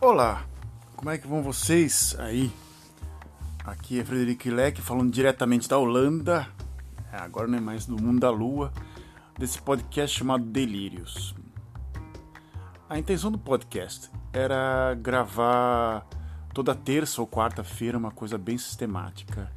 Olá, como é que vão vocês aí? Aqui é Frederico Leck falando diretamente da Holanda, é, agora não é mais do mundo da lua, desse podcast chamado Delírios. A intenção do podcast era gravar toda terça ou quarta-feira uma coisa bem sistemática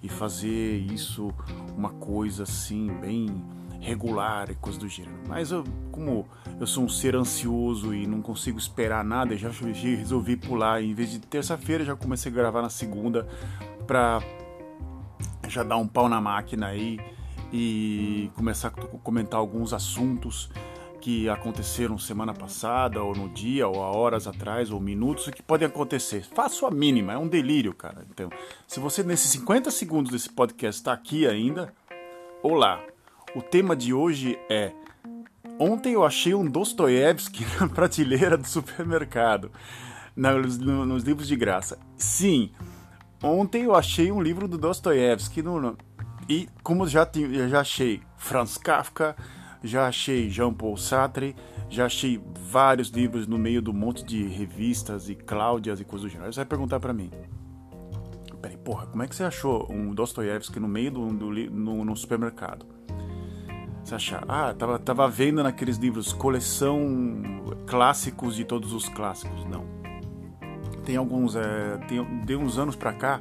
e fazer isso uma coisa assim, bem regular e coisa do gênero. Mas eu, como eu sou um ser ansioso e não consigo esperar nada, já resolvi pular. Em vez de terça-feira, já comecei a gravar na segunda pra já dar um pau na máquina aí e começar a comentar alguns assuntos que aconteceram semana passada, ou no dia, ou há horas atrás, ou minutos, que podem acontecer. Faço a mínima, é um delírio, cara. Então, se você nesses 50 segundos desse podcast está aqui ainda, olá. O tema de hoje é Ontem eu achei um Dostoiévski na prateleira do supermercado, nos, nos, livros de graça. Sim, ontem eu achei um livro do Dostoiévski no, e como já, já achei Franz Kafka, já achei Jean-Paul Sartre, já achei vários livros no meio do monte de revistas e Cláudias e coisas do gênero. Você vai perguntar para mim, peraí, porra, como é que você achou um Dostoiévski no meio do, do no, no supermercado? Você achar, ah, tava, tava vendo naqueles livros coleção clássicos de todos os clássicos. Não. Tem alguns, é, tem, de uns anos pra cá,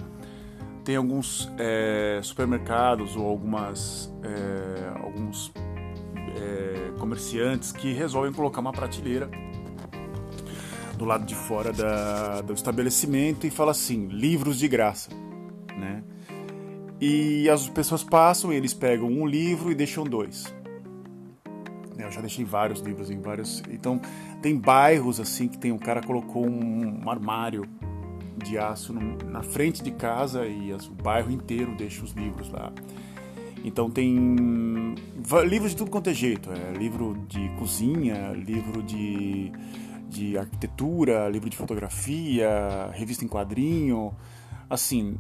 tem alguns é, supermercados ou algumas, é, alguns é, comerciantes que resolvem colocar uma prateleira do lado de fora da, do estabelecimento e fala assim, livros de graça, né? E as pessoas passam, eles pegam um livro e deixam dois. Eu já deixei vários livros em vários. Então, tem bairros assim que tem um cara colocou um, um armário de aço no, na frente de casa e as, o bairro inteiro deixa os livros lá. Então tem livros de tudo quanto é jeito, é livro de cozinha, livro de, de arquitetura, livro de fotografia, revista em quadrinho, assim,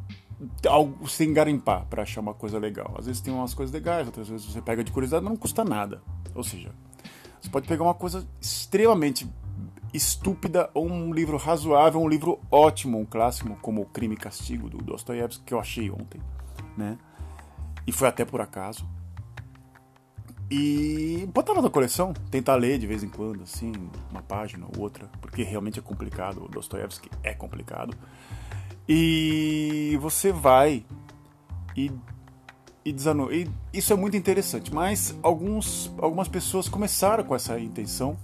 algo sem garimpar para achar uma coisa legal. Às vezes tem umas coisas legais, outras vezes você pega de curiosidade, mas não custa nada. Ou seja, você pode pegar uma coisa extremamente estúpida ou um livro razoável, um livro ótimo, um clássico como O Crime e Castigo do Dostoiévski que eu achei ontem, né? E foi até por acaso. E botar na coleção, tentar ler de vez em quando, assim, uma página ou outra, porque realmente é complicado. O Dostoiévski é complicado. E você vai e e, desanu e isso é muito interessante. Mas alguns, algumas pessoas começaram com essa intenção.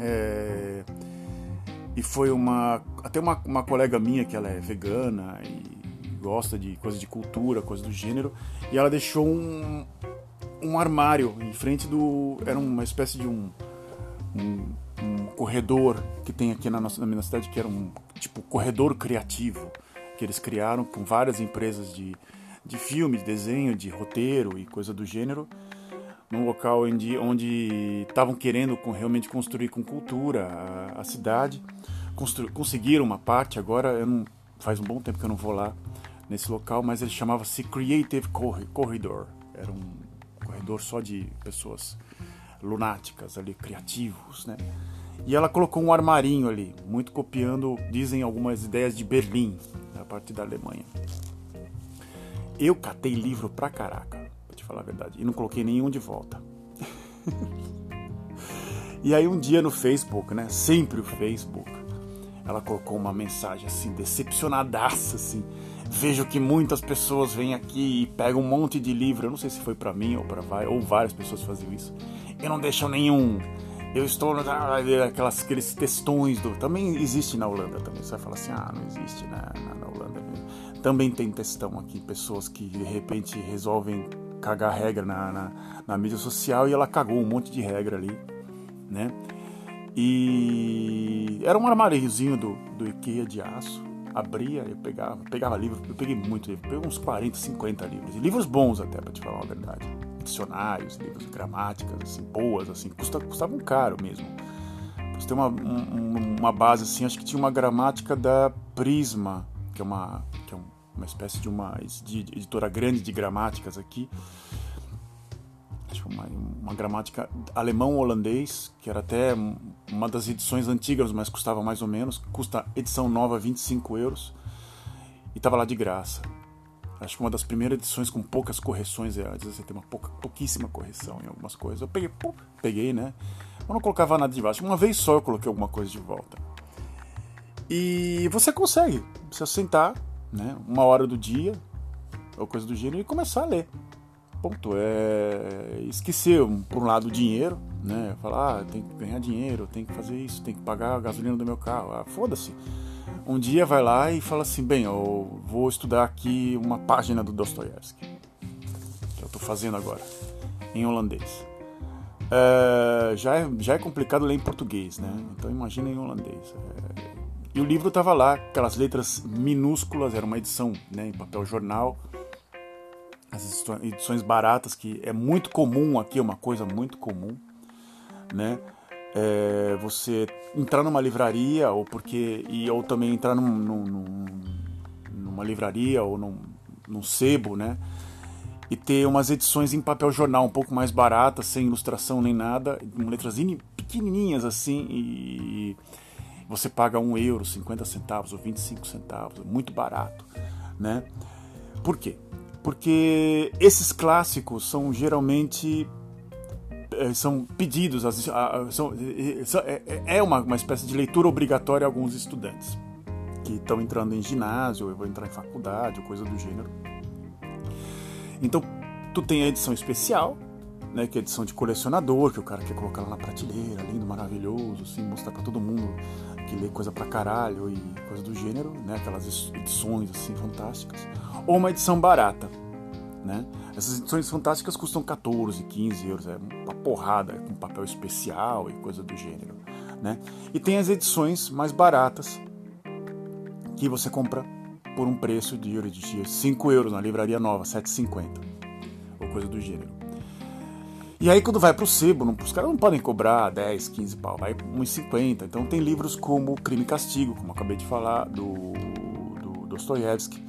É, e foi uma. Até uma, uma colega minha que ela é vegana e gosta de coisas de cultura, coisas do gênero. E ela deixou um, um armário em frente do. Era uma espécie de um, um, um corredor que tem aqui na, nossa, na minha cidade, que era um tipo corredor criativo, que eles criaram com várias empresas de, de filme, de desenho, de roteiro e coisa do gênero, num local onde estavam querendo com, realmente construir com cultura a, a cidade. Constru, conseguiram uma parte, agora não, faz um bom tempo que eu não vou lá nesse local, mas ele chamava-se Creative Corridor. Era um corredor só de pessoas lunáticas ali, criativos, né? E ela colocou um armarinho ali, muito copiando, dizem algumas ideias de Berlim, a partir da Alemanha. Eu catei livro pra caraca, pra te falar a verdade, e não coloquei nenhum de volta. e aí um dia no Facebook, né? Sempre o Facebook, ela colocou uma mensagem assim, decepcionadaça, assim. Vejo que muitas pessoas vêm aqui e pegam um monte de livro. Eu não sei se foi para mim ou para ou várias pessoas faziam isso. E não deixam nenhum. Eu estou aquelas aqueles textões do. Também existe na Holanda também. Você vai falar assim, ah, não existe na, na, na Holanda. Também tem textão aqui, pessoas que de repente resolvem cagar regra na, na, na, mídia social e ela cagou um monte de regra ali, né? E era um armáriozinho do, do IKEA de aço, abria, eu pegava, pegava livro, eu peguei muito livro, peguei uns 40, 50 livros, e livros bons até, para te falar a verdade. Dicionários, livros de gramáticas, assim, boas, assim, custa, custavam caro mesmo. Você tem uma, um, uma base assim, acho que tinha uma gramática da Prisma, que é uma, que é um uma espécie de uma editora grande de gramáticas aqui. Uma, uma gramática alemão-holandês, que era até uma das edições antigas, mas custava mais ou menos. Custa edição nova 25 euros. E estava lá de graça. Acho que uma das primeiras edições com poucas correções, é, às vezes você tem uma pouca, pouquíssima correção em algumas coisas. Eu peguei, pum, peguei, né? Eu não colocava nada de baixo. Uma vez só eu coloquei alguma coisa de volta. E você consegue, precisa sentar, né? Uma hora do dia, ou coisa do gênero, e começar a ler. Ponto. É esquecer, por um lado, o dinheiro, né? Falar, ah, tem que ganhar dinheiro, tem que fazer isso, tem que pagar a gasolina do meu carro. Ah, foda-se. Um dia vai lá e fala assim, bem, eu vou estudar aqui uma página do Dostoiévski. Que eu estou fazendo agora, em holandês. É, já, é, já é complicado ler em português, né? Então imagina em holandês. É, e o livro estava lá, aquelas letras minúsculas, era uma edição né, em papel jornal, as edições baratas, que é muito comum aqui, é uma coisa muito comum, né? É, você entrar numa livraria ou porque e ou também entrar num, num, numa livraria ou num, num sebo, né? E ter umas edições em papel jornal um pouco mais baratas, sem ilustração nem nada, com letras pequenininhas assim e você paga um euro, 50 centavos ou 25 centavos, muito barato, né? Por quê? Porque esses clássicos são geralmente são pedidos, são, é, é, é uma, uma espécie de leitura obrigatória a alguns estudantes que estão entrando em ginásio, ou vão entrar em faculdade, coisa do gênero. Então, tu tem a edição especial, né, que é edição de colecionador, que o cara quer colocar lá na prateleira, lindo, maravilhoso, assim, mostrar para todo mundo que lê coisa pra caralho e coisa do gênero, né? Aquelas edições assim fantásticas. Ou uma edição barata, né? Essas edições fantásticas custam 14, 15 euros, é uma porrada com papel especial e coisa do gênero, né? E tem as edições mais baratas que você compra por um preço de euro de 5 euros na livraria nova, 7,50 ou coisa do gênero. E aí quando vai pro sebo, não, os caras não podem cobrar 10, 15 pau, vai 1,50. Então tem livros como Crime e Castigo, como acabei de falar, do, do Dostoiévski.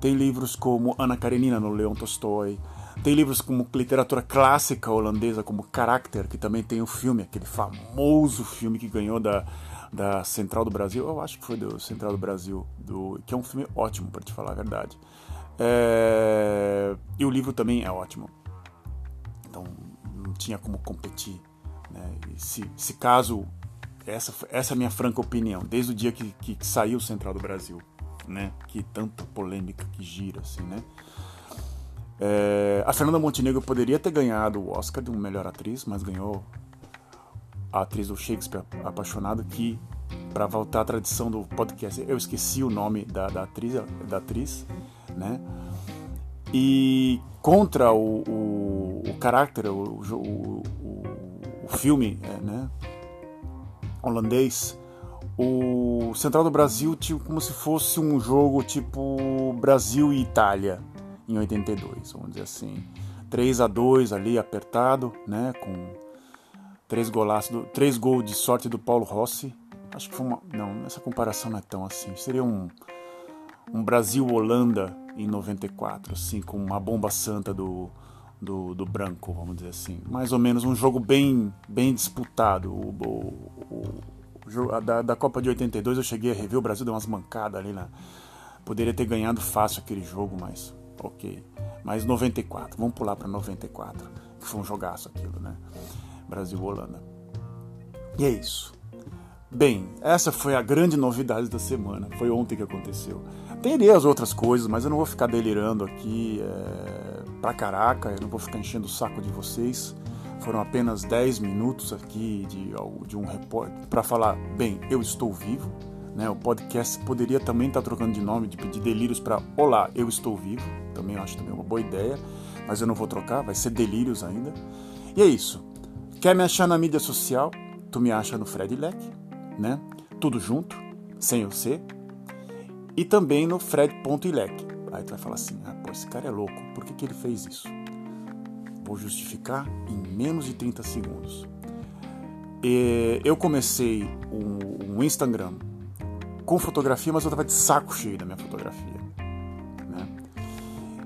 Tem livros como Ana Karenina, no Leon Tolstói. Tem livros como literatura clássica holandesa, como Karakter, que também tem o filme, aquele famoso filme que ganhou da, da Central do Brasil. Eu acho que foi do Central do Brasil, do, que é um filme ótimo, para te falar a verdade. É, e o livro também é ótimo. Então, tinha como competir. Né? Se, se caso, essa, essa é a minha franca opinião, desde o dia que, que saiu o Central do Brasil, né? que tanta polêmica que gira, assim, né? É, a Fernanda Montenegro poderia ter ganhado o Oscar de melhor atriz, mas ganhou a atriz do Shakespeare Apaixonado, que, para voltar à tradição do podcast, eu esqueci o nome da, da atriz, da atriz, né? E contra o, o, o caráter, o, o, o filme é, né, holandês, o Central do Brasil tipo, como se fosse um jogo tipo Brasil e Itália em 82, vamos dizer assim. 3 a 2 ali apertado, né, com três golaços, do, três gols de sorte do Paulo Rossi. Acho que foi uma, não, essa comparação não é tão assim. Seria um um Brasil-Holanda em 94, assim, com uma bomba santa do, do, do, branco, vamos dizer assim. Mais ou menos um jogo bem, bem disputado. O, o da, da, Copa de 82 eu cheguei a rever, o Brasil deu umas mancadas ali na. Poderia ter ganhado fácil aquele jogo, mas ok. Mas 94, vamos pular para 94, que foi um jogaço aquilo, né? Brasil-Holanda. E é isso. Bem, essa foi a grande novidade da semana. Foi ontem que aconteceu. Teria as outras coisas, mas eu não vou ficar delirando aqui é, pra caraca, eu não vou ficar enchendo o saco de vocês. Foram apenas 10 minutos aqui de, de um repórter para falar, bem, eu estou vivo. Né? O podcast poderia também estar tá trocando de nome, de pedir delírios para Olá, eu estou vivo. Também acho também uma boa ideia, mas eu não vou trocar, vai ser delírios ainda. E é isso. Quer me achar na mídia social? Tu me acha no Fred Leck, né? Tudo junto, sem o C, e também no fred.ilec. Aí tu vai falar assim, ah, pô, esse cara é louco, por que, que ele fez isso? Vou justificar em menos de 30 segundos. E eu comecei um, um Instagram com fotografia, mas eu estava de saco cheio da minha fotografia. Né?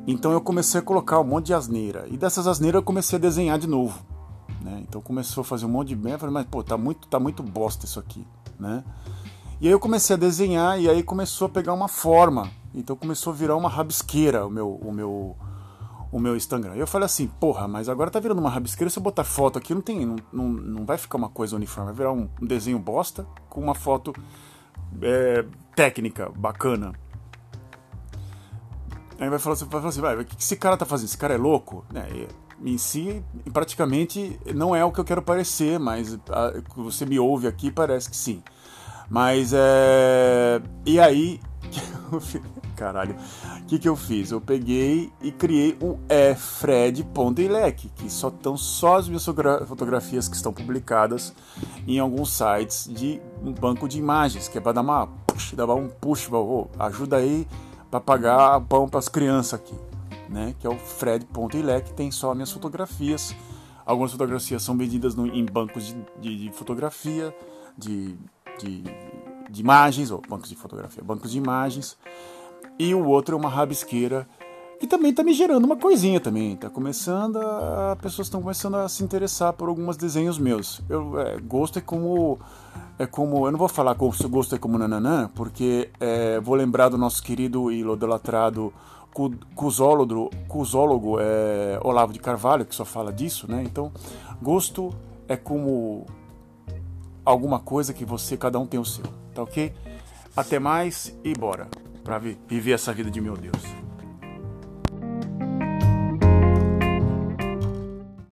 Então eu comecei a colocar um monte de asneira. E dessas asneiras eu comecei a desenhar de novo. Né? Então começou a fazer um monte de merda. Falei, mas pô, tá muito, tá muito bosta isso aqui. Né? E aí eu comecei a desenhar e aí começou a pegar uma forma. Então começou a virar uma rabisqueira o meu, o meu, o meu Instagram. E eu falei assim, porra, mas agora tá virando uma rabisqueira, se eu botar foto aqui não tem, não, não, não vai ficar uma coisa uniforme, vai virar um, um desenho bosta com uma foto é, técnica, bacana. Aí vai falar, vai falar assim, vai, o que esse cara tá fazendo? Esse cara é louco? É, em si, praticamente não é o que eu quero parecer, mas a, você me ouve aqui parece que sim. Mas é. E aí. Caralho. O que, que eu fiz? Eu peguei e criei o é Fred.ilec, que só estão só as minhas fotografias que estão publicadas em alguns sites de um banco de imagens, que é para dar uma push, dar um push, oh, ajuda aí para pagar pão para as crianças aqui, né? Que é o Fred.ilec, tem só minhas fotografias. Algumas fotografias são vendidas no, em bancos de, de, de fotografia, de, de, de imagens, ou bancos de fotografia, bancos de imagens e o outro é uma rabisqueira que também está me gerando uma coisinha também. Tá começando a. Pessoas estão começando a se interessar por alguns desenhos meus. Eu, é, gosto é como. É como. Eu não vou falar que gosto é como nananã, porque é, vou lembrar do nosso querido e idolatrado cusólogo, cusólogo é, Olavo de Carvalho, que só fala disso, né? Então, gosto é como alguma coisa que você, cada um tem o seu, tá ok? Até mais e bora! Para viver essa vida de meu Deus.